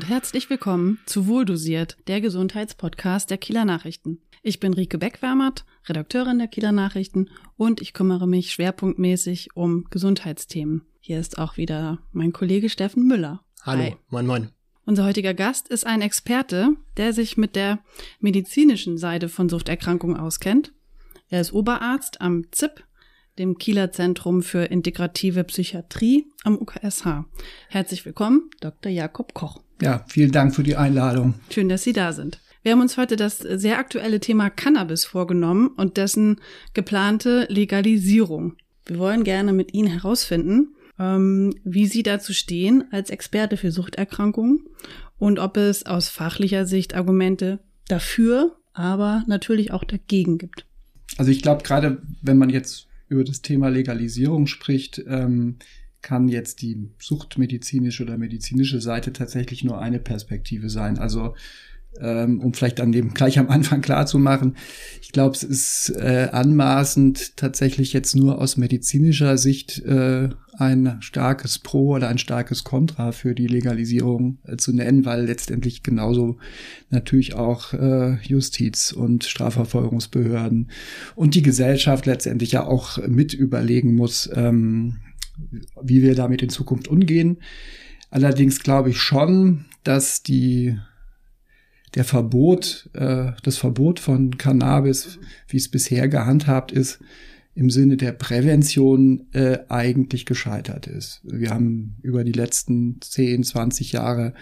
und herzlich willkommen zu Wohldosiert, der Gesundheitspodcast der Kieler Nachrichten. Ich bin Rike Beckwärmert, Redakteurin der Kieler Nachrichten und ich kümmere mich schwerpunktmäßig um Gesundheitsthemen. Hier ist auch wieder mein Kollege Steffen Müller. Hallo, Hi. moin moin. Unser heutiger Gast ist ein Experte, der sich mit der medizinischen Seite von Suchterkrankungen auskennt. Er ist Oberarzt am ZIP dem Kieler Zentrum für integrative Psychiatrie am UKSH. Herzlich willkommen, Dr. Jakob Koch. Ja, vielen Dank für die Einladung. Schön, dass Sie da sind. Wir haben uns heute das sehr aktuelle Thema Cannabis vorgenommen und dessen geplante Legalisierung. Wir wollen gerne mit Ihnen herausfinden, ähm, wie Sie dazu stehen als Experte für Suchterkrankungen und ob es aus fachlicher Sicht Argumente dafür, aber natürlich auch dagegen gibt. Also ich glaube, gerade wenn man jetzt über das Thema Legalisierung spricht, ähm, kann jetzt die suchtmedizinische oder medizinische Seite tatsächlich nur eine Perspektive sein. Also ähm, um vielleicht an dem gleich am Anfang klar zu machen, ich glaube, es ist äh, anmaßend, tatsächlich jetzt nur aus medizinischer Sicht äh, ein starkes Pro oder ein starkes Contra für die Legalisierung äh, zu nennen, weil letztendlich genauso natürlich auch äh, Justiz und Strafverfolgungsbehörden und die Gesellschaft letztendlich ja auch mit überlegen muss, ähm, wie wir damit in Zukunft umgehen. Allerdings glaube ich schon, dass die der Verbot, äh, das Verbot von Cannabis, wie es bisher gehandhabt ist, im Sinne der Prävention äh, eigentlich gescheitert ist. Wir haben über die letzten 10, 20 Jahre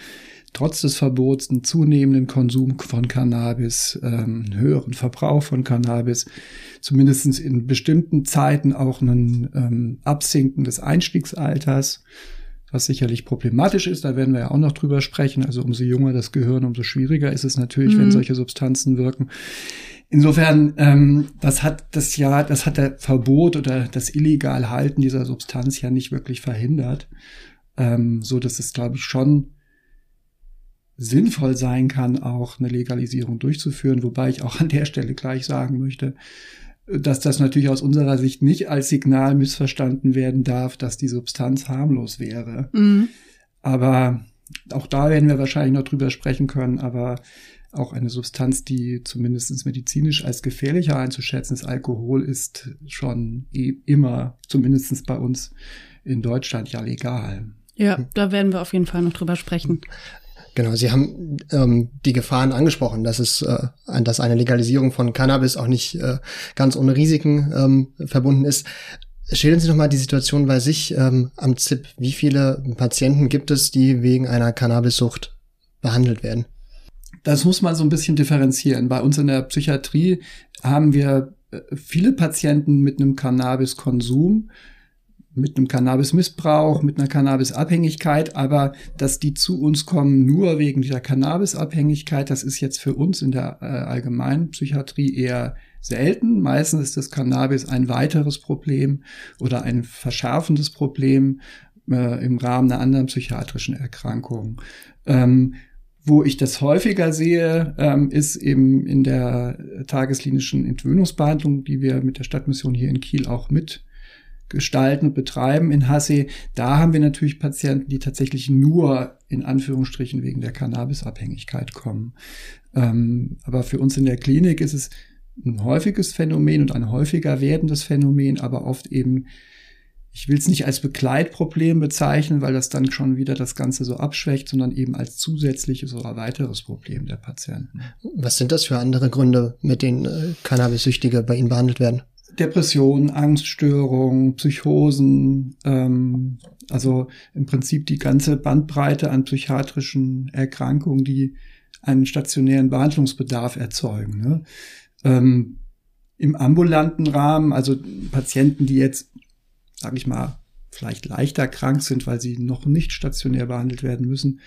trotz des Verbots einen zunehmenden Konsum von Cannabis, ähm, einen höheren Verbrauch von Cannabis, zumindest in bestimmten Zeiten auch einen ähm, Absinken des Einstiegsalters was sicherlich problematisch ist. Da werden wir ja auch noch drüber sprechen. Also umso jünger das Gehirn, umso schwieriger ist es natürlich, mhm. wenn solche Substanzen wirken. Insofern, ähm, das hat das ja, das hat der Verbot oder das illegal Halten dieser Substanz ja nicht wirklich verhindert, ähm, so dass es, glaube ich, schon sinnvoll sein kann, auch eine Legalisierung durchzuführen. Wobei ich auch an der Stelle gleich sagen möchte, dass das natürlich aus unserer Sicht nicht als Signal missverstanden werden darf, dass die Substanz harmlos wäre. Mhm. Aber auch da werden wir wahrscheinlich noch drüber sprechen können, aber auch eine Substanz, die zumindest medizinisch als gefährlicher einzuschätzen ist, Alkohol ist schon immer, zumindest bei uns in Deutschland, ja legal. Ja, da werden wir auf jeden Fall noch drüber sprechen. Genau, Sie haben ähm, die Gefahren angesprochen, dass es, äh, dass eine Legalisierung von Cannabis auch nicht äh, ganz ohne Risiken ähm, verbunden ist. Schildern Sie noch mal die Situation bei sich ähm, am ZIP. Wie viele Patienten gibt es, die wegen einer Cannabissucht behandelt werden? Das muss man so ein bisschen differenzieren. Bei uns in der Psychiatrie haben wir äh, viele Patienten mit einem Cannabiskonsum mit einem Cannabismissbrauch, mit einer Cannabisabhängigkeit, aber dass die zu uns kommen nur wegen dieser Cannabisabhängigkeit, das ist jetzt für uns in der äh, allgemeinen Psychiatrie eher selten. Meistens ist das Cannabis ein weiteres Problem oder ein verschärfendes Problem äh, im Rahmen einer anderen psychiatrischen Erkrankung. Ähm, wo ich das häufiger sehe, ähm, ist eben in der tagesklinischen Entwöhnungsbehandlung, die wir mit der Stadtmission hier in Kiel auch mit gestalten und betreiben in Hasse, da haben wir natürlich Patienten, die tatsächlich nur in Anführungsstrichen wegen der Cannabisabhängigkeit kommen. Ähm, aber für uns in der Klinik ist es ein häufiges Phänomen und ein häufiger werdendes Phänomen, aber oft eben, ich will es nicht als Begleitproblem bezeichnen, weil das dann schon wieder das Ganze so abschwächt, sondern eben als zusätzliches oder weiteres Problem der Patienten. Was sind das für andere Gründe, mit denen äh, Cannabis-Süchtige bei Ihnen behandelt werden? Depressionen, Angststörungen, Psychosen, ähm, also im Prinzip die ganze Bandbreite an psychiatrischen Erkrankungen, die einen stationären Behandlungsbedarf erzeugen. Ne? Ähm, Im ambulanten Rahmen, also Patienten, die jetzt, sage ich mal, vielleicht leichter krank sind, weil sie noch nicht stationär behandelt werden müssen,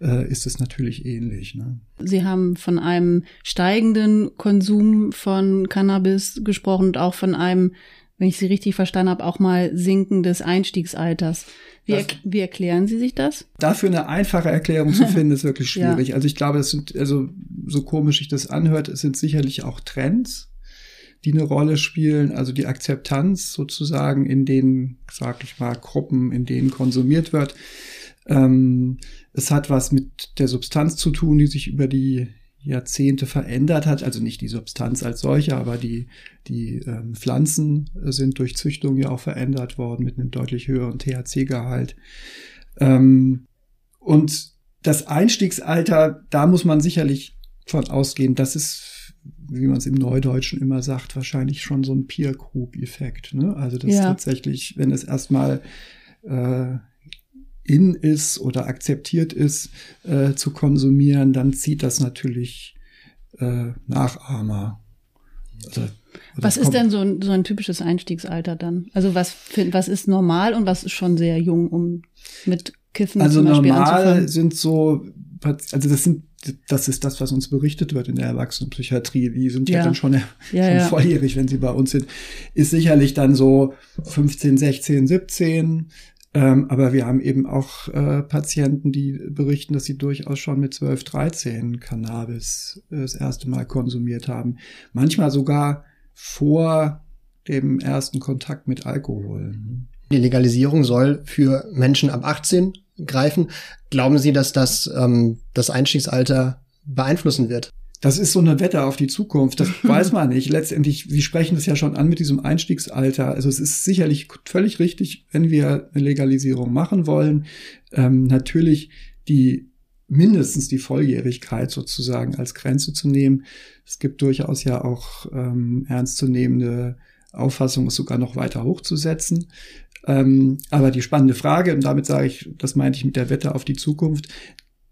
äh, ist es natürlich ähnlich. Ne? Sie haben von einem steigenden Konsum von Cannabis gesprochen und auch von einem, wenn ich Sie richtig verstanden habe, auch mal Sinken des Einstiegsalters. Wie, er, wie erklären Sie sich das? Dafür eine einfache Erklärung zu finden, ist wirklich schwierig. ja. Also ich glaube, das sind, also so komisch sich das anhört, es sind sicherlich auch Trends, die eine Rolle spielen. Also die Akzeptanz sozusagen in den, sag ich mal, Gruppen, in denen konsumiert wird Ähm, es hat was mit der Substanz zu tun, die sich über die Jahrzehnte verändert hat. Also nicht die Substanz als solche, aber die, die ähm, Pflanzen sind durch Züchtung ja auch verändert worden mit einem deutlich höheren THC-Gehalt. Ähm, und das Einstiegsalter, da muss man sicherlich von ausgehen, das ist, wie man es im Neudeutschen immer sagt, wahrscheinlich schon so ein Peer Group-Effekt. Ne? Also das ja. tatsächlich, wenn es erstmal äh, in ist oder akzeptiert ist äh, zu konsumieren, dann zieht das natürlich äh, Nachahmer. Also, was ist denn so ein, so ein typisches Einstiegsalter dann? Also was, was ist normal und was ist schon sehr jung, um mit Kiffen also zum Beispiel normal anzufangen? sind so, also das sind das ist das, was uns berichtet wird in der Erwachsenenpsychiatrie. Die sind ja, ja dann schon, ja, schon ja. volljährig, wenn sie bei uns sind. Ist sicherlich dann so 15, 16, 17. Ähm, aber wir haben eben auch äh, Patienten, die berichten, dass sie durchaus schon mit 12, 13 Cannabis äh, das erste Mal konsumiert haben. Manchmal sogar vor dem ersten Kontakt mit Alkohol. Die Legalisierung soll für Menschen ab 18 greifen. Glauben Sie, dass das ähm, das Einstiegsalter beeinflussen wird? Das ist so eine Wette auf die Zukunft. Das weiß man nicht. Letztendlich, wir sprechen das ja schon an mit diesem Einstiegsalter. Also es ist sicherlich völlig richtig, wenn wir eine Legalisierung machen wollen, ähm, natürlich die mindestens die Volljährigkeit sozusagen als Grenze zu nehmen. Es gibt durchaus ja auch ähm, ernstzunehmende Auffassungen, es sogar noch weiter hochzusetzen. Ähm, aber die spannende Frage, und damit sage ich, das meinte ich mit der Wette auf die Zukunft,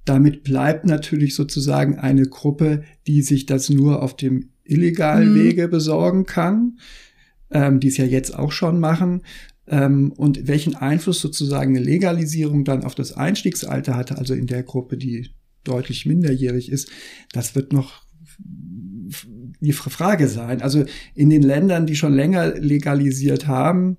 damit bleibt natürlich sozusagen eine Gruppe, die sich das nur auf dem illegalen mhm. Wege besorgen kann, ähm, die es ja jetzt auch schon machen. Ähm, und welchen Einfluss sozusagen eine Legalisierung dann auf das Einstiegsalter hatte, also in der Gruppe, die deutlich minderjährig ist, das wird noch die Frage sein. Also in den Ländern, die schon länger legalisiert haben,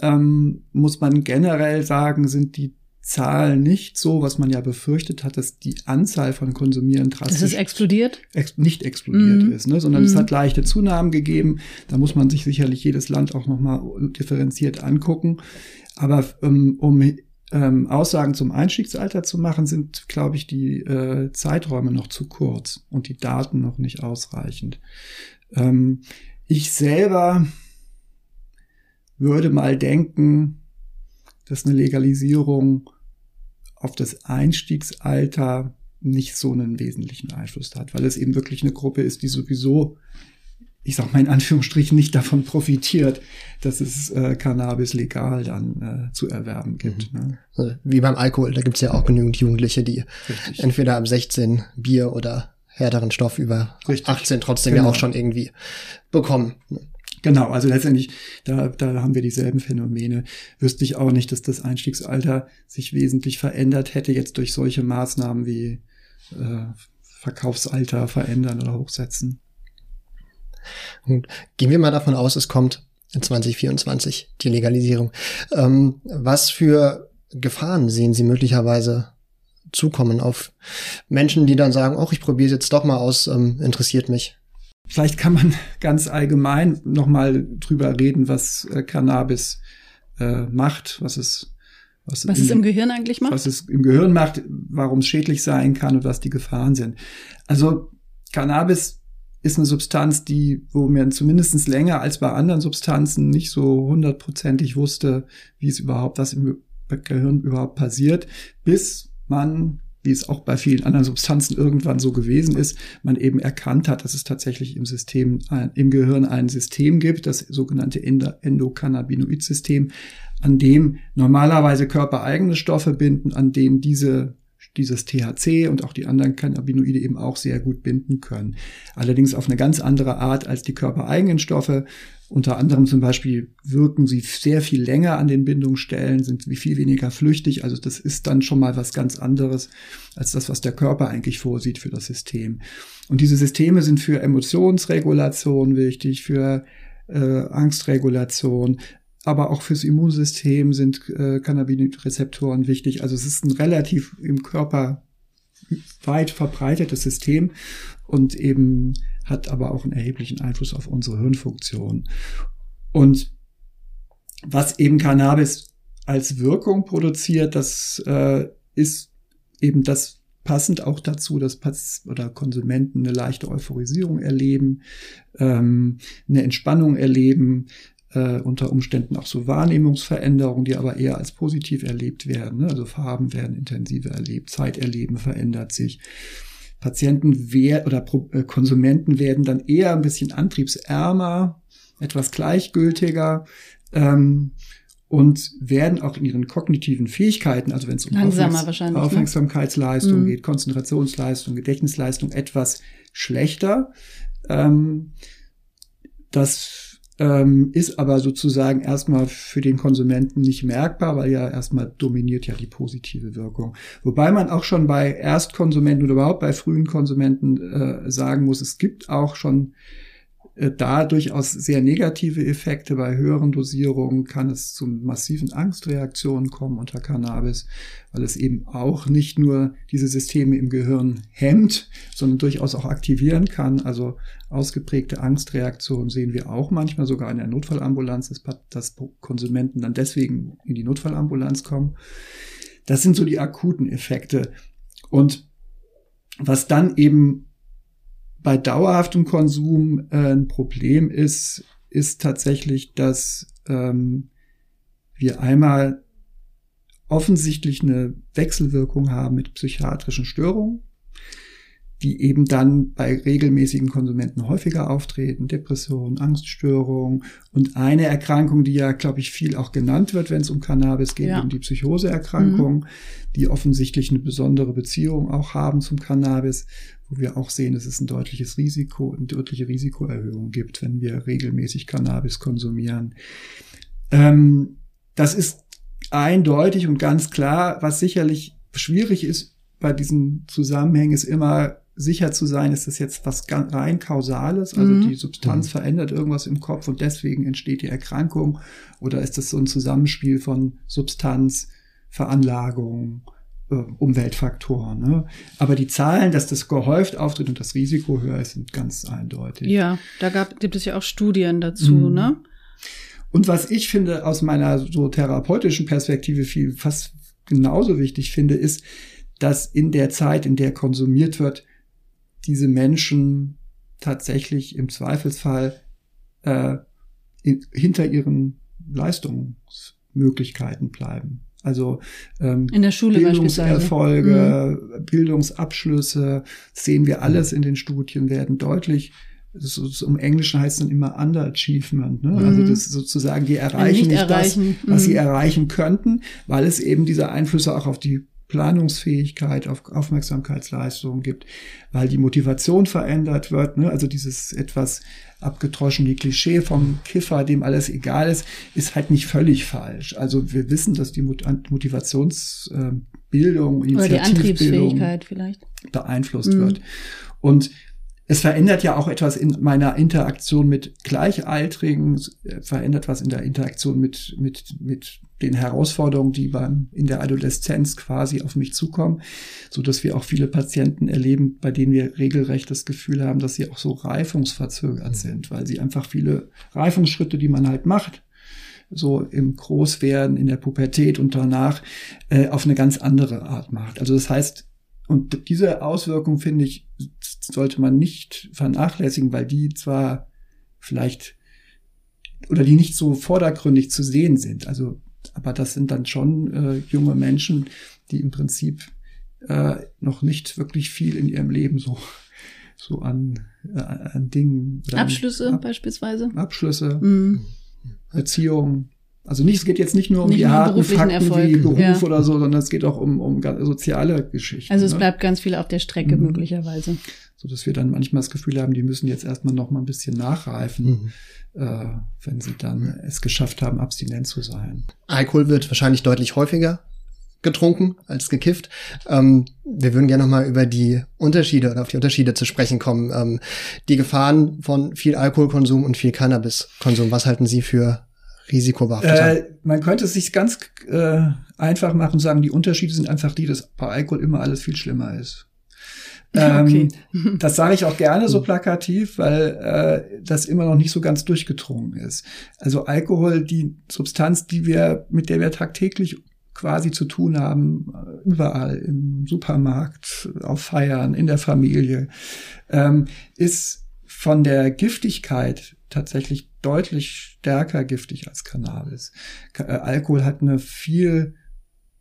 ähm, muss man generell sagen, sind die Zahl nicht so, was man ja befürchtet hat, dass die Anzahl von Konsumierenden drastisch dass es explodiert? Ex nicht explodiert mm. ist, ne? sondern mm. es mhm. hat leichte Zunahmen gegeben. Da muss man sich sicherlich jedes Land auch nochmal differenziert angucken. Aber ähm, um ähm, Aussagen zum Einstiegsalter zu machen, sind, glaube ich, die äh, Zeiträume noch zu kurz und die Daten noch nicht ausreichend. Ähm, ich selber würde mal denken, dass eine Legalisierung auf das Einstiegsalter nicht so einen wesentlichen Einfluss hat, weil es eben wirklich eine Gruppe ist, die sowieso, ich sag mal in Anführungsstrichen, nicht davon profitiert, dass es äh, Cannabis legal dann äh, zu erwerben gibt. Mhm. Ne? Also, wie beim Alkohol, da gibt's ja auch genügend Jugendliche, die Richtig. entweder ab 16 Bier oder härteren Stoff über Richtig. 18 trotzdem genau. ja auch schon irgendwie bekommen. Genau, also letztendlich, da, da haben wir dieselben Phänomene. Wüsste ich auch nicht, dass das Einstiegsalter sich wesentlich verändert hätte, jetzt durch solche Maßnahmen wie äh, Verkaufsalter verändern oder hochsetzen. Und gehen wir mal davon aus, es kommt in 2024 die Legalisierung. Ähm, was für Gefahren sehen Sie möglicherweise zukommen auf Menschen, die dann sagen, ach, ich probiere es jetzt doch mal aus, ähm, interessiert mich? Vielleicht kann man ganz allgemein nochmal drüber reden, was äh, Cannabis äh, macht, was es was, was im, es im Gehirn eigentlich macht? Was es im Gehirn macht, warum es schädlich sein kann und was die Gefahren sind. Also Cannabis ist eine Substanz, die, wo man zumindest länger als bei anderen Substanzen nicht so hundertprozentig wusste, wie es überhaupt, was im Gehirn überhaupt passiert, bis man wie es auch bei vielen anderen Substanzen irgendwann so gewesen ist, man eben erkannt hat, dass es tatsächlich im System, im Gehirn ein System gibt, das sogenannte Endokannabinoid-System, an dem normalerweise körpereigene Stoffe binden, an denen diese dieses THC und auch die anderen Cannabinoide eben auch sehr gut binden können. Allerdings auf eine ganz andere Art als die körpereigenen Stoffe unter anderem zum Beispiel wirken sie sehr viel länger an den Bindungsstellen, sind viel weniger flüchtig. Also das ist dann schon mal was ganz anderes als das, was der Körper eigentlich vorsieht für das System. Und diese Systeme sind für Emotionsregulation wichtig, für äh, Angstregulation, aber auch fürs Immunsystem sind äh, Cannabinoidrezeptoren wichtig. Also es ist ein relativ im Körper weit verbreitetes System und eben hat aber auch einen erheblichen Einfluss auf unsere Hirnfunktion. Und was eben Cannabis als Wirkung produziert, das äh, ist eben das passend auch dazu, dass Pass oder Konsumenten eine leichte Euphorisierung erleben, ähm, eine Entspannung erleben, äh, unter Umständen auch so Wahrnehmungsveränderungen, die aber eher als positiv erlebt werden. Ne? Also Farben werden intensiver erlebt, Zeiterleben verändert sich. Patienten wer oder äh, Konsumenten werden dann eher ein bisschen antriebsärmer, etwas gleichgültiger. Ähm, und werden auch in ihren kognitiven Fähigkeiten, also wenn es um Aufmerks ne? Aufmerksamkeitsleistung ne? geht, Konzentrationsleistung, Gedächtnisleistung, etwas schlechter. Ähm, das ähm, ist aber sozusagen erstmal für den Konsumenten nicht merkbar, weil ja erstmal dominiert ja die positive Wirkung. Wobei man auch schon bei Erstkonsumenten oder überhaupt bei frühen Konsumenten äh, sagen muss, es gibt auch schon da durchaus sehr negative Effekte. Bei höheren Dosierungen kann es zu massiven Angstreaktionen kommen unter Cannabis, weil es eben auch nicht nur diese Systeme im Gehirn hemmt, sondern durchaus auch aktivieren kann. Also ausgeprägte Angstreaktionen sehen wir auch manchmal sogar in der Notfallambulanz, dass, dass Konsumenten dann deswegen in die Notfallambulanz kommen. Das sind so die akuten Effekte. Und was dann eben bei dauerhaftem Konsum äh, ein Problem ist, ist tatsächlich, dass ähm, wir einmal offensichtlich eine Wechselwirkung haben mit psychiatrischen Störungen die eben dann bei regelmäßigen Konsumenten häufiger auftreten, Depressionen, Angststörungen und eine Erkrankung, die ja, glaube ich, viel auch genannt wird, wenn es um Cannabis geht, ja. eben die Psychoseerkrankung, mhm. die offensichtlich eine besondere Beziehung auch haben zum Cannabis, wo wir auch sehen, dass es ein deutliches Risiko, eine deutliche Risikoerhöhung gibt, wenn wir regelmäßig Cannabis konsumieren. Ähm, das ist eindeutig und ganz klar, was sicherlich schwierig ist bei diesen Zusammenhängen, ist immer sicher zu sein, ist das jetzt was rein kausales, also mhm. die Substanz mhm. verändert irgendwas im Kopf und deswegen entsteht die Erkrankung oder ist das so ein Zusammenspiel von Substanz, Veranlagung, äh, Umweltfaktoren. Ne? Aber die Zahlen, dass das gehäuft auftritt und das Risiko höher ist, sind ganz eindeutig. Ja, da gab, gibt es ja auch Studien dazu, mhm. ne? Und was ich finde aus meiner so therapeutischen Perspektive viel fast genauso wichtig finde, ist, dass in der Zeit, in der konsumiert wird, diese Menschen tatsächlich im Zweifelsfall äh, in, hinter ihren Leistungsmöglichkeiten bleiben. Also ähm, in der Schule Bildungserfolge, mhm. Bildungsabschlüsse, sehen wir alles in den Studien, werden deutlich so im Englischen heißt es dann immer Underachievement, ne? Also mhm. also das sozusagen, die erreichen nicht, nicht erreichen. das, was mhm. sie erreichen könnten, weil es eben diese Einflüsse auch auf die Planungsfähigkeit, auf Aufmerksamkeitsleistung gibt, weil die Motivation verändert wird. Ne? Also dieses etwas abgedroschene Klischee vom Kiffer, dem alles egal ist, ist halt nicht völlig falsch. Also wir wissen, dass die Motivationsbildung, Oder die Antriebsfähigkeit vielleicht beeinflusst mhm. wird. Und es verändert ja auch etwas in meiner Interaktion mit Gleichaltrigen, verändert was in der Interaktion mit, mit, mit den Herausforderungen, die beim, in der Adoleszenz quasi auf mich zukommen, so dass wir auch viele Patienten erleben, bei denen wir regelrecht das Gefühl haben, dass sie auch so reifungsverzögert mhm. sind, weil sie einfach viele Reifungsschritte, die man halt macht, so im Großwerden, in der Pubertät und danach äh, auf eine ganz andere Art macht. Also das heißt, und diese Auswirkung, finde ich, sollte man nicht vernachlässigen, weil die zwar vielleicht oder die nicht so vordergründig zu sehen sind. Also, aber das sind dann schon äh, junge Menschen, die im Prinzip äh, noch nicht wirklich viel in ihrem Leben so so an, äh, an Dingen. Abschlüsse ab, beispielsweise. Abschlüsse, mhm. Beziehungen, also nicht, es geht jetzt nicht nur um nicht die harten Fakten Erfolg. wie Beruf ja. oder so, sondern es geht auch um, um soziale Geschichten. Also es ne? bleibt ganz viel auf der Strecke mhm. möglicherweise. So dass wir dann manchmal das Gefühl haben, die müssen jetzt erstmal noch mal ein bisschen nachreifen, mhm. äh, wenn sie dann es geschafft haben, abstinent zu sein. Alkohol wird wahrscheinlich deutlich häufiger getrunken als gekifft. Ähm, wir würden gerne noch mal über die Unterschiede oder auf die Unterschiede zu sprechen kommen. Ähm, die Gefahren von viel Alkoholkonsum und viel Cannabiskonsum. Was halten Sie für risikobehaftet äh, Man könnte es sich ganz äh, einfach machen und sagen, die Unterschiede sind einfach die, dass bei Alkohol immer alles viel schlimmer ist. Ähm, okay. das sage ich auch gerne so plakativ, weil äh, das immer noch nicht so ganz durchgedrungen ist. Also Alkohol, die Substanz, die wir, mit der wir tagtäglich quasi zu tun haben, äh, überall im Supermarkt, auf Feiern, in der Familie, ähm, ist von der Giftigkeit tatsächlich deutlich stärker giftig als Cannabis. Äh, Alkohol hat eine viel,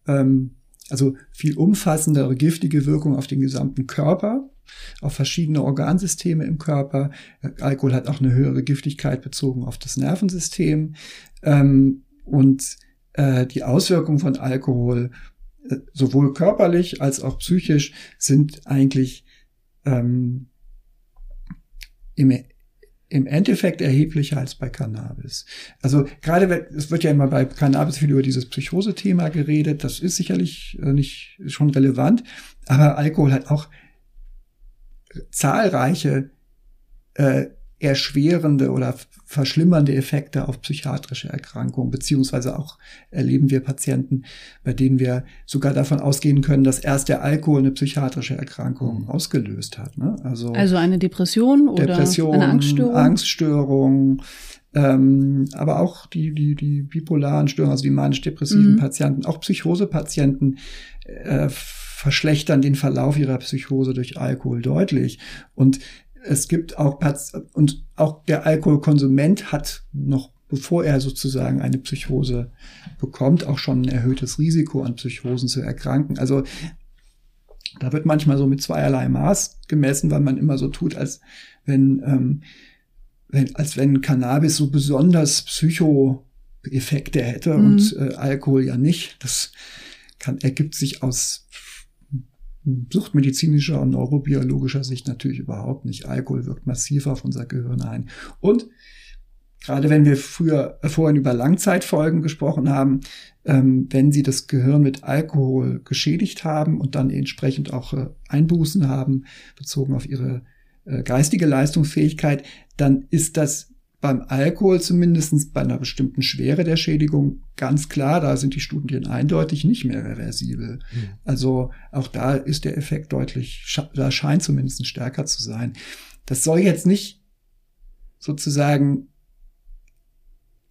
ähm, also viel umfassendere giftige Wirkung auf den gesamten Körper, auf verschiedene Organsysteme im Körper. Alkohol hat auch eine höhere Giftigkeit bezogen auf das Nervensystem. Ähm, und äh, die Auswirkungen von Alkohol, äh, sowohl körperlich als auch psychisch, sind eigentlich ähm, im Endeffekt erheblicher als bei Cannabis. Also gerade, es wird ja immer bei Cannabis viel über dieses Psychose-Thema geredet, das ist sicherlich äh, nicht schon relevant, aber Alkohol hat auch zahlreiche äh, erschwerende oder verschlimmernde Effekte auf psychiatrische Erkrankungen, beziehungsweise auch erleben wir Patienten, bei denen wir sogar davon ausgehen können, dass erst der Alkohol eine psychiatrische Erkrankung mhm. ausgelöst hat. Ne? Also, also eine Depression oder Depression, eine Angststörung? Angststörung ähm, aber auch die, die, die bipolaren Störungen, also die manisch-depressiven mhm. Patienten, auch Psychose-Patienten äh, verschlechtern den Verlauf ihrer Psychose durch Alkohol deutlich. Und es gibt auch, und auch der Alkoholkonsument hat noch bevor er sozusagen eine Psychose bekommt, auch schon ein erhöhtes Risiko an Psychosen zu erkranken. Also da wird manchmal so mit zweierlei Maß gemessen, weil man immer so tut, als wenn, ähm, wenn als wenn Cannabis so besonders Psychoeffekte hätte mhm. und äh, Alkohol ja nicht. Das kann, ergibt sich aus suchtmedizinischer und neurobiologischer Sicht natürlich überhaupt nicht. Alkohol wirkt massiv auf unser Gehirn ein. Und gerade wenn wir früher äh, vorhin über Langzeitfolgen gesprochen haben, ähm, wenn Sie das Gehirn mit Alkohol geschädigt haben und dann entsprechend auch äh, Einbußen haben, bezogen auf Ihre äh, geistige Leistungsfähigkeit, dann ist das beim Alkohol zumindest bei einer bestimmten Schwere der Schädigung ganz klar, da sind die Studien eindeutig nicht mehr reversibel. Mhm. Also auch da ist der Effekt deutlich, da scheint zumindest stärker zu sein. Das soll jetzt nicht sozusagen,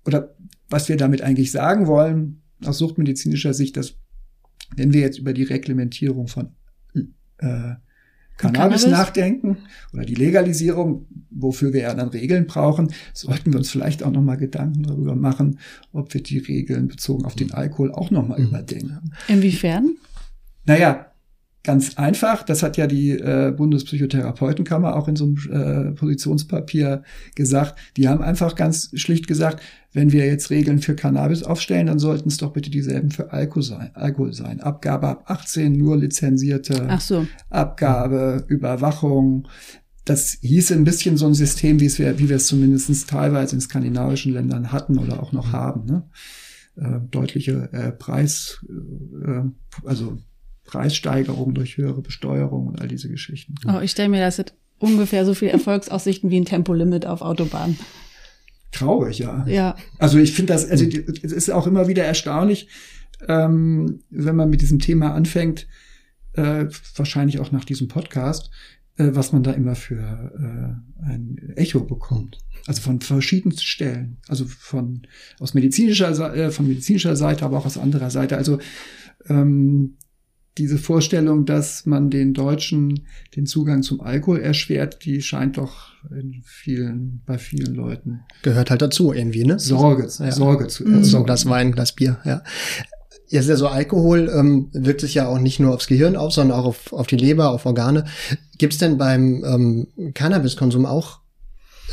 oder was wir damit eigentlich sagen wollen, aus suchtmedizinischer Sicht, dass wenn wir jetzt über die Reglementierung von äh, Cannabis, Cannabis, nachdenken oder die Legalisierung, wofür wir ja dann Regeln brauchen, sollten wir uns vielleicht auch nochmal Gedanken darüber machen, ob wir die Regeln bezogen auf den Alkohol auch nochmal mhm. überdenken. Inwiefern? Naja, Ganz einfach, das hat ja die äh, Bundespsychotherapeutenkammer auch in so einem äh, Positionspapier gesagt. Die haben einfach ganz schlicht gesagt, wenn wir jetzt Regeln für Cannabis aufstellen, dann sollten es doch bitte dieselben für Alkohol sein. Alkohol sein. Abgabe ab 18, nur lizenzierte Ach so. Abgabe, Überwachung. Das hieße ein bisschen so ein System, wie, es wir, wie wir es zumindest teilweise in skandinavischen Ländern hatten oder auch noch haben. Ne? Äh, deutliche äh, Preis, äh, also Preissteigerung durch höhere Besteuerung und all diese Geschichten. Oh, ich stelle mir das jetzt ungefähr so viel Erfolgsaussichten wie ein Tempolimit auf Autobahnen. Traurig, ja. Ja. Also ich finde das, also es ist auch immer wieder erstaunlich, ähm, wenn man mit diesem Thema anfängt, äh, wahrscheinlich auch nach diesem Podcast, äh, was man da immer für äh, ein Echo bekommt. Also von verschiedensten Stellen. Also von aus medizinischer, äh, von medizinischer Seite, aber auch aus anderer Seite. Also ähm, diese Vorstellung, dass man den Deutschen den Zugang zum Alkohol erschwert, die scheint doch in vielen, bei vielen Leuten. Gehört halt dazu irgendwie, ne? Sorge, ja. Sorge zu. Mhm. So ein Glas Wein, Glas Bier, ja. Ja, sehr so Alkohol ähm, wirkt sich ja auch nicht nur aufs Gehirn auf, sondern auch auf, auf die Leber, auf Organe. Gibt es denn beim ähm, Cannabiskonsum auch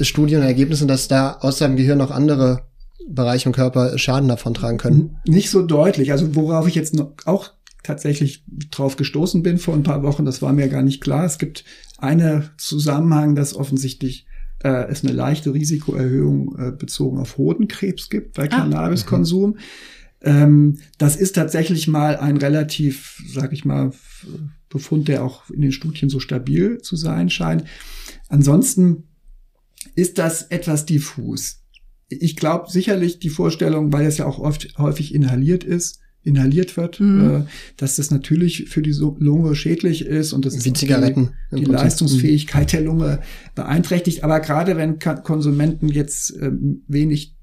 Studien und Ergebnisse, dass da aus seinem Gehirn noch andere Bereiche im Körper Schaden davon tragen können? Nicht so deutlich. Also worauf ich jetzt noch auch tatsächlich drauf gestoßen bin vor ein paar Wochen, das war mir gar nicht klar. Es gibt einen Zusammenhang, dass offensichtlich äh, es eine leichte Risikoerhöhung äh, bezogen auf Hodenkrebs gibt bei ah. Cannabiskonsum. Ähm, das ist tatsächlich mal ein relativ, sag ich mal, Befund, der auch in den Studien so stabil zu sein scheint. Ansonsten ist das etwas diffus. Ich glaube sicherlich die Vorstellung, weil es ja auch oft häufig inhaliert ist, inhaliert wird, mhm. äh, dass das natürlich für die Lunge schädlich ist und das Wie Zigaretten die, die Leistungsfähigkeit der Lunge beeinträchtigt. Aber gerade wenn Konsumenten jetzt äh, wenig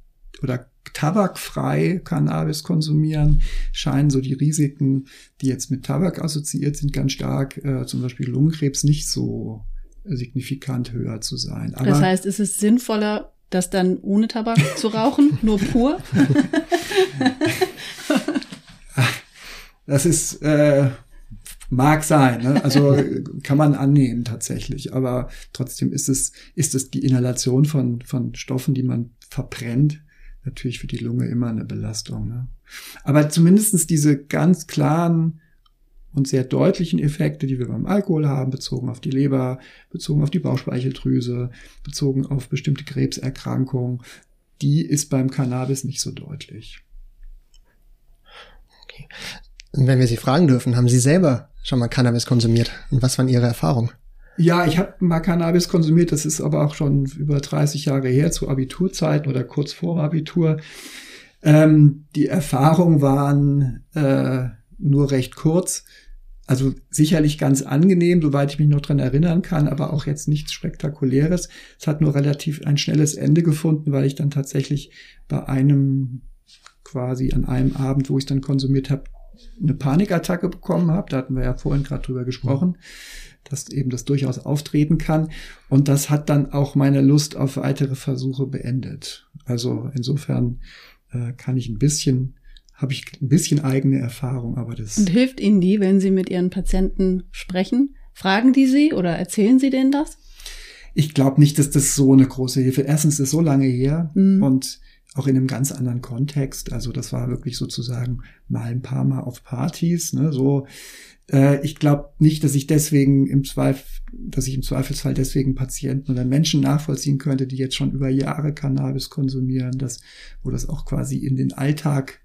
oder tabakfrei Cannabis konsumieren, scheinen so die Risiken, die jetzt mit Tabak assoziiert sind, ganz stark, äh, zum Beispiel Lungenkrebs, nicht so signifikant höher zu sein. Aber das heißt, ist es sinnvoller, das dann ohne Tabak zu rauchen, nur pur? das ist äh, mag sein, ne? also kann man annehmen tatsächlich, aber trotzdem ist es ist es die Inhalation von von Stoffen, die man verbrennt, natürlich für die Lunge immer eine Belastung. Ne? Aber zumindestens diese ganz klaren und sehr deutlichen Effekte, die wir beim Alkohol haben, bezogen auf die Leber, bezogen auf die Bauchspeicheldrüse, bezogen auf bestimmte Krebserkrankungen, die ist beim Cannabis nicht so deutlich. Okay. Und wenn wir Sie fragen dürfen, haben Sie selber schon mal Cannabis konsumiert? Und was waren Ihre Erfahrungen? Ja, ich habe mal Cannabis konsumiert, das ist aber auch schon über 30 Jahre her, zu Abiturzeiten oder kurz vor Abitur. Ähm, die Erfahrungen waren äh, nur recht kurz. Also sicherlich ganz angenehm, soweit ich mich noch dran erinnern kann, aber auch jetzt nichts Spektakuläres. Es hat nur relativ ein schnelles Ende gefunden, weil ich dann tatsächlich bei einem quasi an einem Abend, wo ich dann konsumiert habe, eine Panikattacke bekommen habe. Da hatten wir ja vorhin gerade drüber gesprochen, dass eben das durchaus auftreten kann. Und das hat dann auch meine Lust auf weitere Versuche beendet. Also insofern äh, kann ich ein bisschen habe ich ein bisschen eigene Erfahrung, aber das. Und hilft Ihnen die, wenn Sie mit Ihren Patienten sprechen? Fragen die Sie oder erzählen Sie denen das? Ich glaube nicht, dass das so eine große Hilfe. Erstens ist es so lange her mhm. und auch in einem ganz anderen Kontext. Also das war wirklich sozusagen mal ein paar Mal auf Partys, ne, so. Äh, ich glaube nicht, dass ich deswegen im Zweifel, dass ich im Zweifelsfall deswegen Patienten oder Menschen nachvollziehen könnte, die jetzt schon über Jahre Cannabis konsumieren, dass, wo das auch quasi in den Alltag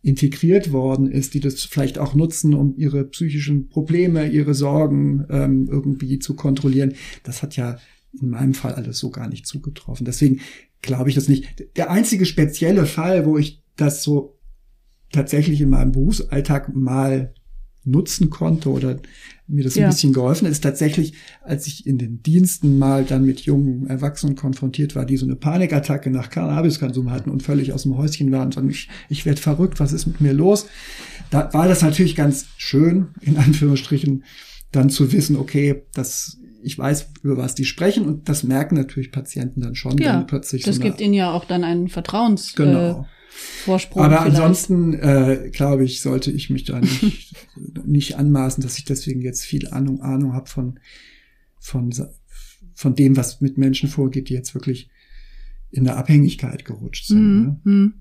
integriert worden ist, die das vielleicht auch nutzen, um ihre psychischen Probleme, ihre Sorgen ähm, irgendwie zu kontrollieren. Das hat ja in meinem Fall alles so gar nicht zugetroffen. Deswegen glaube ich das nicht. Der einzige spezielle Fall, wo ich das so tatsächlich in meinem Berufsalltag mal nutzen konnte oder mir das ja. ein bisschen geholfen ist tatsächlich, als ich in den Diensten mal dann mit jungen Erwachsenen konfrontiert war, die so eine Panikattacke nach Cannabiskonsum hatten und völlig aus dem Häuschen waren und sagen, ich, ich werde verrückt, was ist mit mir los? Da war das natürlich ganz schön, in Anführungsstrichen, dann zu wissen, okay, das ich weiß, über was die sprechen und das merken natürlich Patienten dann schon. Ja, dann plötzlich das so gibt ihnen ja auch dann einen Vertrauens. Genau. Äh, Vorsprung. Aber vielleicht. ansonsten, äh, glaube ich, sollte ich mich da nicht, nicht anmaßen, dass ich deswegen jetzt viel Ahnung, Ahnung habe von, von, von dem, was mit Menschen vorgeht, die jetzt wirklich in der Abhängigkeit gerutscht sind. Mhm. Ne? Mhm.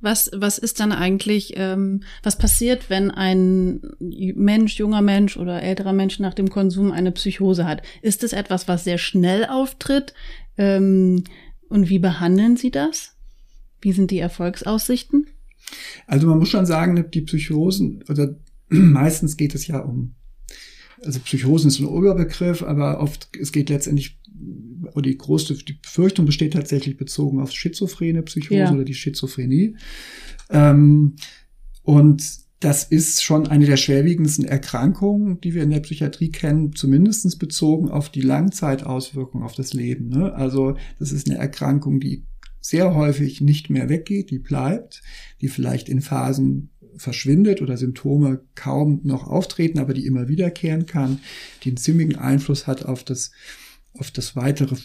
Was, was ist dann eigentlich, ähm, was passiert, wenn ein Mensch, junger Mensch oder älterer Mensch nach dem Konsum eine Psychose hat? Ist es etwas, was sehr schnell auftritt? Ähm, und wie behandeln Sie das? Wie sind die Erfolgsaussichten? Also man muss schon sagen, die Psychosen, oder meistens geht es ja um, also Psychosen ist ein Oberbegriff, aber oft, es geht letztendlich, oder die große, die Befürchtung besteht tatsächlich bezogen auf schizophrene Psychose ja. oder die Schizophrenie. Ähm, und das ist schon eine der schwerwiegendsten Erkrankungen, die wir in der Psychiatrie kennen, zumindestens bezogen auf die Langzeitauswirkungen auf das Leben. Ne? Also das ist eine Erkrankung, die sehr häufig nicht mehr weggeht, die bleibt, die vielleicht in Phasen verschwindet oder Symptome kaum noch auftreten, aber die immer wiederkehren kann, die einen ziemlichen Einfluss hat auf das, auf das weitere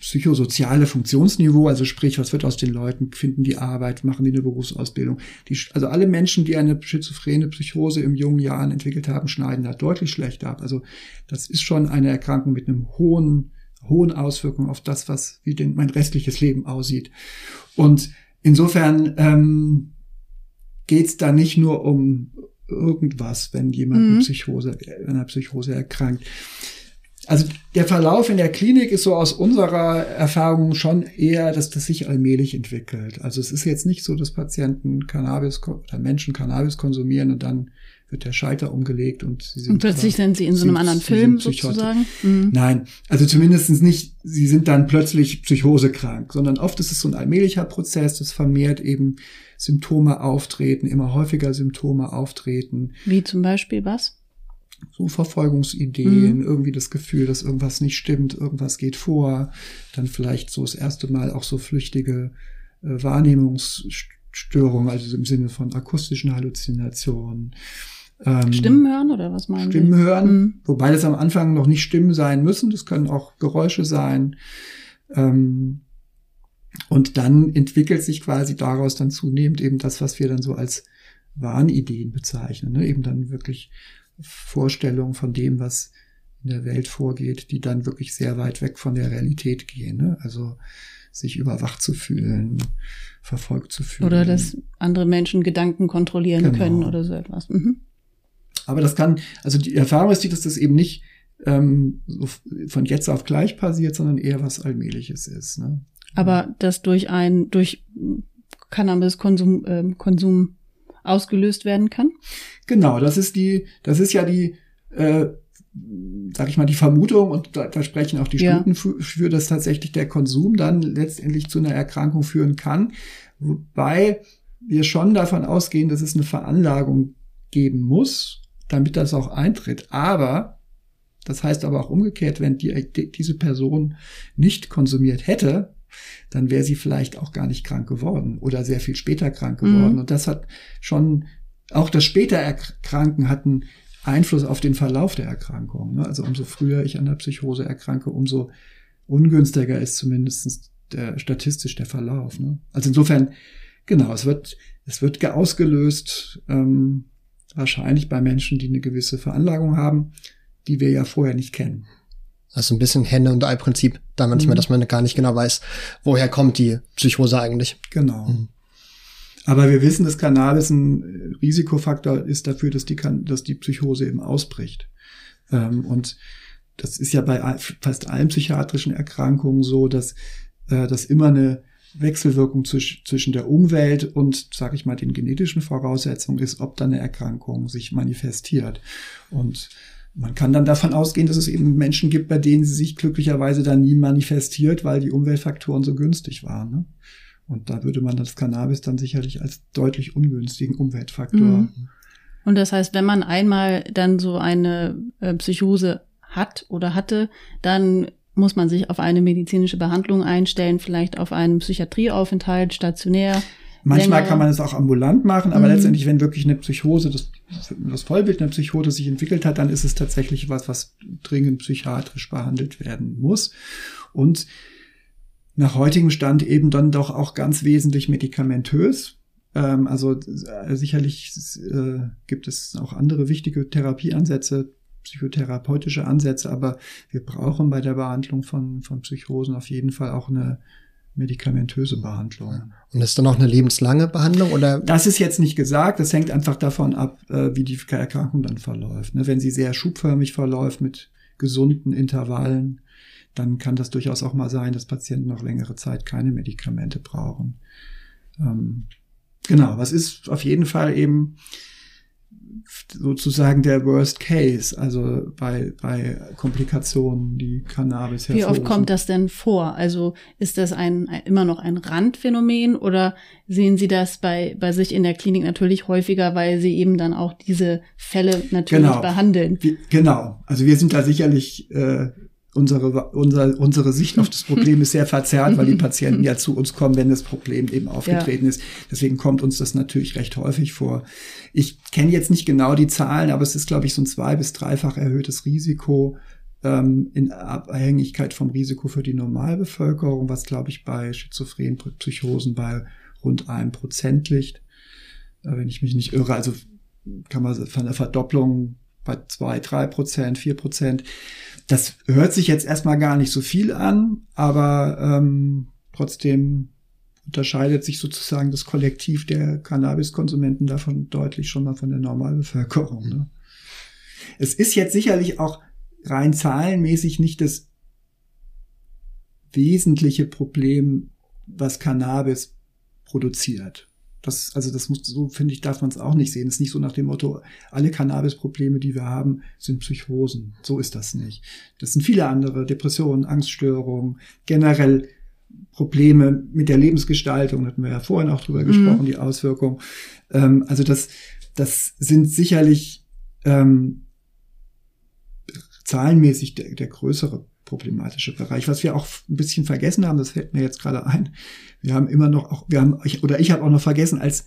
psychosoziale Funktionsniveau, also sprich, was wird aus den Leuten, finden die Arbeit, machen die eine Berufsausbildung. Die, also alle Menschen, die eine schizophrene Psychose im jungen Jahren entwickelt haben, schneiden da deutlich schlechter ab. Also das ist schon eine Erkrankung mit einem hohen hohen Auswirkungen auf das, was wie denn mein restliches Leben aussieht. Und insofern ähm, geht es da nicht nur um irgendwas, wenn jemand mhm. eine Psychose, einer Psychose erkrankt. Also der Verlauf in der Klinik ist so aus unserer Erfahrung schon eher, dass das sich allmählich entwickelt. Also es ist jetzt nicht so, dass Patienten Cannabis oder Menschen Cannabis konsumieren und dann wird der Schalter umgelegt und sie sind. Und plötzlich zwar, sind sie in so einem anderen Film sozusagen? Mhm. Nein, also zumindestens nicht, sie sind dann plötzlich psychosekrank, sondern oft ist es so ein allmählicher Prozess, das vermehrt eben Symptome auftreten, immer häufiger Symptome auftreten. Wie zum Beispiel was? So Verfolgungsideen, mhm. irgendwie das Gefühl, dass irgendwas nicht stimmt, irgendwas geht vor, dann vielleicht so das erste Mal auch so flüchtige äh, Wahrnehmungsstörungen, also im Sinne von akustischen Halluzinationen. Ähm, Stimmen hören oder was meinen Stimmen Sie? hören, mhm. wobei das am Anfang noch nicht Stimmen sein müssen, das können auch Geräusche sein. Ähm, und dann entwickelt sich quasi daraus dann zunehmend eben das, was wir dann so als Wahnideen bezeichnen, ne? eben dann wirklich Vorstellungen von dem, was in der Welt vorgeht, die dann wirklich sehr weit weg von der Realität gehen. Ne? Also sich überwacht zu fühlen, verfolgt zu fühlen. Oder dass andere Menschen Gedanken kontrollieren genau. können oder so etwas. Mhm. Aber das kann, also die Erfahrung ist die, dass das eben nicht ähm, so von jetzt auf gleich passiert, sondern eher was Allmähliches ist. Ne? Aber das durch ein, durch Cannabiskonsum äh, Konsum ausgelöst werden kann? Genau, das ist die, das ist ja die, äh, sag ich mal, die Vermutung und da, da sprechen auch die Studien ja. für, für, dass tatsächlich der Konsum dann letztendlich zu einer Erkrankung führen kann. Wobei wir schon davon ausgehen, dass es eine Veranlagung geben muss, damit das auch eintritt. Aber das heißt aber auch umgekehrt, wenn die, die, diese Person nicht konsumiert hätte, dann wäre sie vielleicht auch gar nicht krank geworden oder sehr viel später krank geworden. Mhm. Und das hat schon, auch das später Erkranken hat einen Einfluss auf den Verlauf der Erkrankung. Ne? Also umso früher ich an der Psychose erkranke, umso ungünstiger ist zumindest der, statistisch der Verlauf. Ne? Also insofern, genau, es wird, es wird ausgelöst, ähm, wahrscheinlich bei Menschen, die eine gewisse Veranlagung haben, die wir ja vorher nicht kennen. Also ein bisschen Henne- und Ei-Prinzip, da manchmal, mhm. dass man gar nicht genau weiß, woher kommt die Psychose eigentlich. Genau. Mhm. Aber wir wissen, dass Cannabis ein Risikofaktor ist dafür, dass die, dass die Psychose eben ausbricht. Ähm, und das ist ja bei fast allen psychiatrischen Erkrankungen so, dass äh, das immer eine Wechselwirkung zwischen der Umwelt und, sag ich mal, den genetischen Voraussetzungen ist, ob da eine Erkrankung sich manifestiert. Und man kann dann davon ausgehen, dass es eben Menschen gibt, bei denen sie sich glücklicherweise dann nie manifestiert, weil die Umweltfaktoren so günstig waren. Ne? Und da würde man das Cannabis dann sicherlich als deutlich ungünstigen Umweltfaktor. Mhm. Und das heißt, wenn man einmal dann so eine äh, Psychose hat oder hatte, dann muss man sich auf eine medizinische Behandlung einstellen, vielleicht auf einen Psychiatrieaufenthalt, stationär. Manchmal länger. kann man es auch ambulant machen, aber mhm. letztendlich, wenn wirklich eine Psychose, das, das Vollbild einer Psychose sich entwickelt hat, dann ist es tatsächlich was, was dringend psychiatrisch behandelt werden muss. Und nach heutigem Stand eben dann doch auch ganz wesentlich medikamentös. Ähm, also äh, sicherlich äh, gibt es auch andere wichtige Therapieansätze, psychotherapeutische Ansätze, aber wir brauchen bei der Behandlung von, von Psychosen auf jeden Fall auch eine medikamentöse Behandlung. Und ist dann auch eine lebenslange Behandlung oder? Das ist jetzt nicht gesagt. Das hängt einfach davon ab, äh, wie die Erkrankung dann verläuft. Ne? Wenn sie sehr schubförmig verläuft mit gesunden Intervallen, dann kann das durchaus auch mal sein, dass Patienten noch längere Zeit keine Medikamente brauchen. Ähm, genau, was ist auf jeden Fall eben sozusagen der Worst Case, also bei, bei Komplikationen, die Cannabis Wie oft kommt das denn vor? Also ist das ein, immer noch ein Randphänomen oder sehen Sie das bei, bei sich in der Klinik natürlich häufiger, weil Sie eben dann auch diese Fälle natürlich genau. behandeln? Wie, genau. Also wir sind da sicherlich äh, unsere, unser, unsere Sicht auf das Problem ist sehr verzerrt, weil die Patienten ja zu uns kommen, wenn das Problem eben aufgetreten ja. ist. Deswegen kommt uns das natürlich recht häufig vor. Ich kenne jetzt nicht genau die Zahlen, aber es ist, glaube ich, so ein zwei- bis dreifach erhöhtes Risiko ähm, in Abhängigkeit vom Risiko für die Normalbevölkerung, was, glaube ich, bei schizophrenen Psychosen bei rund einem Prozent liegt. Äh, wenn ich mich nicht irre, also kann man von der Verdopplung bei zwei, drei Prozent, vier Prozent. Das hört sich jetzt erstmal gar nicht so viel an, aber ähm, trotzdem unterscheidet sich sozusagen das Kollektiv der Cannabiskonsumenten davon deutlich schon mal von der Normalbevölkerung. Ne? Es ist jetzt sicherlich auch rein zahlenmäßig nicht das wesentliche Problem, was Cannabis produziert. Das, also das muss, so finde ich, darf man es auch nicht sehen. Es ist nicht so nach dem Motto, alle Cannabis-Probleme, die wir haben, sind Psychosen. So ist das nicht. Das sind viele andere, Depressionen, Angststörungen, generell Probleme mit der Lebensgestaltung, hatten wir ja vorhin auch drüber mhm. gesprochen, die Auswirkungen. Ähm, also das, das sind sicherlich ähm, zahlenmäßig der, der größere problematische Bereich. Was wir auch ein bisschen vergessen haben, das fällt mir jetzt gerade ein. Wir haben immer noch auch, wir haben, oder ich habe auch noch vergessen, als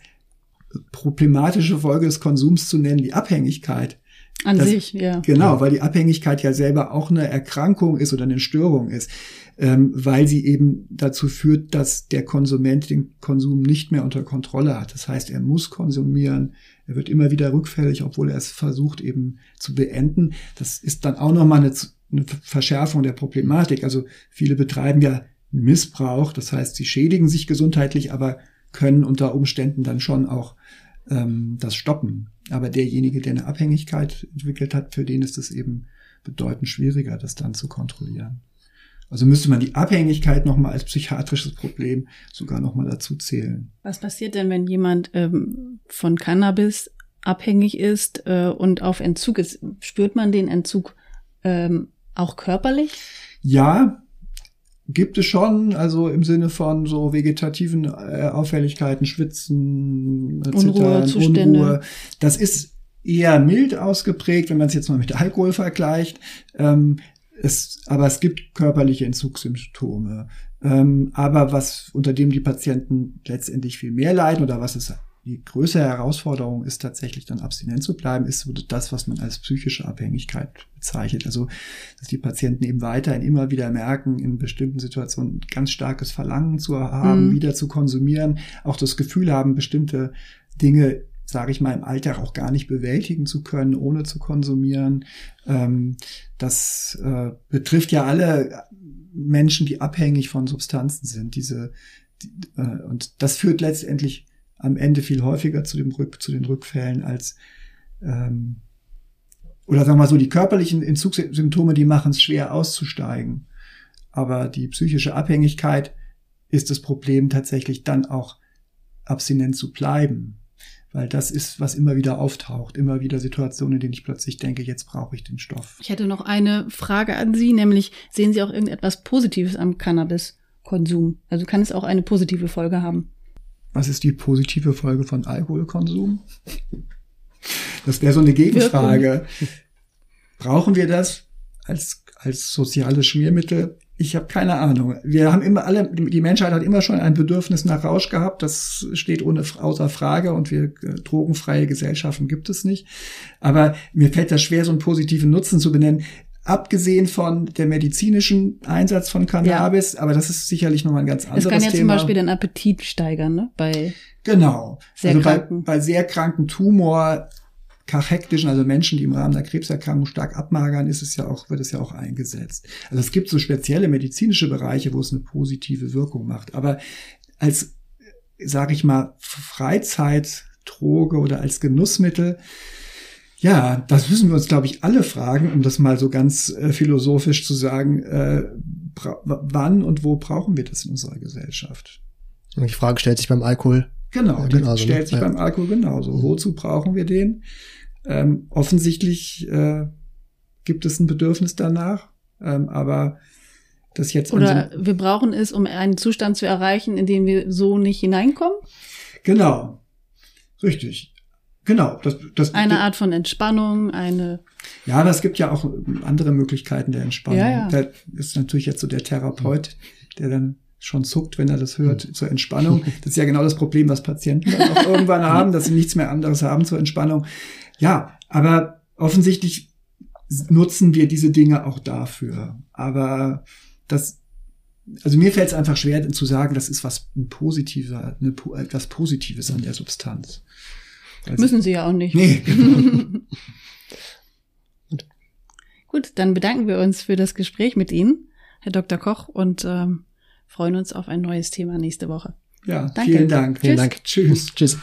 problematische Folge des Konsums zu nennen, die Abhängigkeit. An das, sich, ja. Genau, weil die Abhängigkeit ja selber auch eine Erkrankung ist oder eine Störung ist, ähm, weil sie eben dazu führt, dass der Konsument den Konsum nicht mehr unter Kontrolle hat. Das heißt, er muss konsumieren, er wird immer wieder rückfällig, obwohl er es versucht eben zu beenden. Das ist dann auch nochmal eine, eine Verschärfung der Problematik. Also viele betreiben ja Missbrauch, das heißt, sie schädigen sich gesundheitlich, aber können unter Umständen dann schon auch ähm, das stoppen. Aber derjenige, der eine Abhängigkeit entwickelt hat, für den ist es eben bedeutend schwieriger, das dann zu kontrollieren. Also müsste man die Abhängigkeit nochmal als psychiatrisches Problem sogar nochmal dazu zählen. Was passiert denn, wenn jemand ähm, von Cannabis abhängig ist äh, und auf Entzug ist? Spürt man den Entzug ähm, auch körperlich? Ja, gibt es schon, also im Sinne von so vegetativen äh, Auffälligkeiten, Schwitzen, Zittern, Unruhe, Unruhe. Das ist eher mild ausgeprägt, wenn man es jetzt mal mit Alkohol vergleicht. Ähm, es, aber es gibt körperliche Entzugssymptome. Ähm, aber was unter dem die Patienten letztendlich viel mehr leiden oder was es die größere Herausforderung ist tatsächlich dann abstinent zu bleiben, ist so das, was man als psychische Abhängigkeit bezeichnet. Also, dass die Patienten eben weiterhin immer wieder merken, in bestimmten Situationen ganz starkes Verlangen zu haben, mhm. wieder zu konsumieren, auch das Gefühl haben, bestimmte Dinge sage ich mal, im Alltag auch gar nicht bewältigen zu können, ohne zu konsumieren. Ähm, das äh, betrifft ja alle Menschen, die abhängig von Substanzen sind. Diese die, äh, und das führt letztendlich am Ende viel häufiger zu, dem Rück, zu den Rückfällen als ähm, oder sagen wir mal so, die körperlichen Entzugssymptome, die machen es schwer auszusteigen. Aber die psychische Abhängigkeit ist das Problem tatsächlich dann auch abstinent zu bleiben. Weil das ist, was immer wieder auftaucht, immer wieder Situationen, in denen ich plötzlich denke, jetzt brauche ich den Stoff. Ich hätte noch eine Frage an Sie, nämlich sehen Sie auch irgendetwas Positives am Cannabiskonsum? Also kann es auch eine positive Folge haben? Was ist die positive Folge von Alkoholkonsum? Das wäre so eine Gegenfrage. Brauchen wir das als, als soziales Schmiermittel? Ich habe keine Ahnung. Wir haben immer alle, die Menschheit hat immer schon ein Bedürfnis nach Rausch gehabt. Das steht ohne außer Frage und wir äh, drogenfreie Gesellschaften gibt es nicht. Aber mir fällt das schwer, so einen positiven Nutzen zu benennen abgesehen von der medizinischen Einsatz von Cannabis, ja. aber das ist sicherlich nochmal ein ganz anderes Thema. Es kann ja Thema. zum Beispiel den Appetit steigern, ne? Bei genau. Sehr also kranken. Bei, bei sehr kranken Tumor, kachektischen, also Menschen, die im Rahmen der Krebserkrankung stark abmagern, ist es ja auch, wird es ja auch eingesetzt. Also es gibt so spezielle medizinische Bereiche, wo es eine positive Wirkung macht. Aber als, sage ich mal, Freizeitdroge oder als Genussmittel ja, das müssen wir uns, glaube ich, alle fragen, um das mal so ganz äh, philosophisch zu sagen, äh, wann und wo brauchen wir das in unserer Gesellschaft? Und die Frage stellt sich beim Alkohol. Genau, die genauso, stellt ne? sich ja. beim Alkohol genauso. Mhm. Wozu brauchen wir den? Ähm, offensichtlich äh, gibt es ein Bedürfnis danach, ähm, aber das jetzt. Oder so wir brauchen es, um einen Zustand zu erreichen, in den wir so nicht hineinkommen? Genau. Richtig. Genau. Das, das, eine Art von Entspannung, eine. Ja, aber es gibt ja auch andere Möglichkeiten der Entspannung. Ja, ja. Da ist natürlich jetzt so der Therapeut, der dann schon zuckt, wenn er das hört, zur Entspannung. Das ist ja genau das Problem, was Patienten dann auch irgendwann haben, dass sie nichts mehr anderes haben zur Entspannung. Ja, aber offensichtlich nutzen wir diese Dinge auch dafür. Aber das, also mir fällt es einfach schwer zu sagen, das ist was ein positiver, eine, etwas Positives an der Substanz. Also, Müssen Sie ja auch nicht. Nee. Genau. Gut. Gut, dann bedanken wir uns für das Gespräch mit Ihnen, Herr Dr. Koch, und ähm, freuen uns auf ein neues Thema nächste Woche. Ja, Danke. vielen Dank. Vielen Dank. Tschüss. Tschüss.